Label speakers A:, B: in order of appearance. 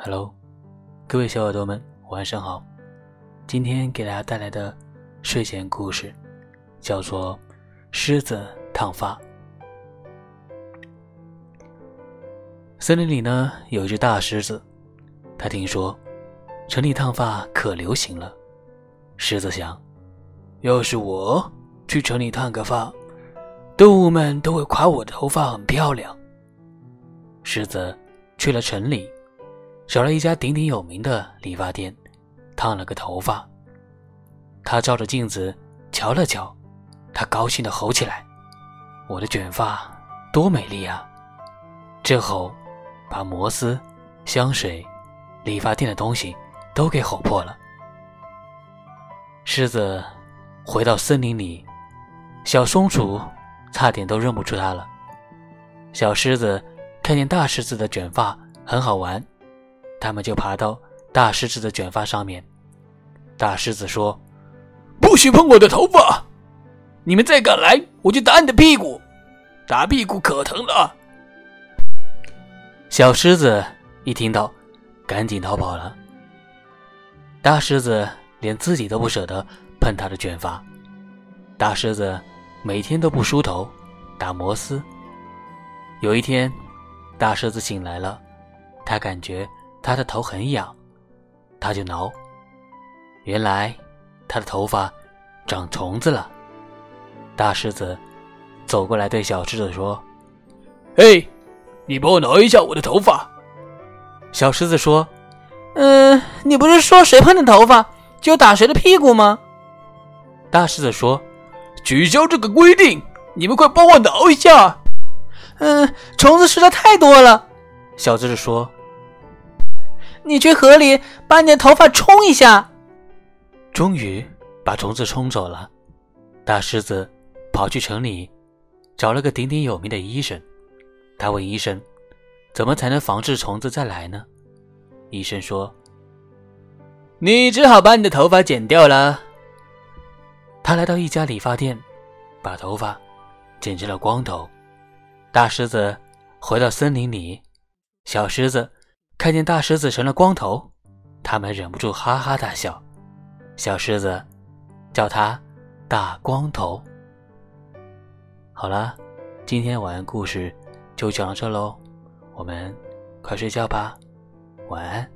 A: Hello，各位小耳朵们，晚上好。今天给大家带来的睡前故事叫做《狮子烫发》。森林里呢有一只大狮子，他听说城里烫发可流行了。狮子想，要是我去城里烫个发，动物们都会夸我的头发很漂亮。狮子去了城里。找了一家鼎鼎有名的理发店，烫了个头发。他照着镜子瞧了瞧，他高兴地吼起来：“我的卷发多美丽啊！”这吼把摩斯、香水、理发店的东西都给吼破了。狮子回到森林里，小松鼠差点都认不出它了。小狮子看见大狮子的卷发很好玩。他们就爬到大狮子的卷发上面。大狮子说：“不许碰我的头发！你们再敢来，我就打你的屁股！打屁股可疼了。”小狮子一听到，赶紧逃跑了。大狮子连自己都不舍得碰他的卷发。大狮子每天都不梳头，打摩丝。有一天，大狮子醒来了，他感觉。他的头很痒，他就挠。原来他的头发长虫子了。大狮子走过来对小狮子说：“嘿，你帮我挠一下我的头发。”小狮子说：“
B: 嗯，你不是说谁碰你头发就打谁的屁股吗？”
A: 大狮子说：“取消这个规定，你们快帮我挠一下。”
B: 嗯，虫子实在太多了。
A: 小狮子说。
B: 你去河里把你的头发冲一下。
A: 终于把虫子冲走了。大狮子跑去城里，找了个鼎鼎有名的医生。他问医生：“怎么才能防治虫子再来呢？”医生说：“你只好把你的头发剪掉了。”他来到一家理发店，把头发剪成了光头。大狮子回到森林里，小狮子。看见大狮子成了光头，他们忍不住哈哈大笑。小狮子叫他大光头。好了，今天晚安故事就讲到这喽，我们快睡觉吧，晚安。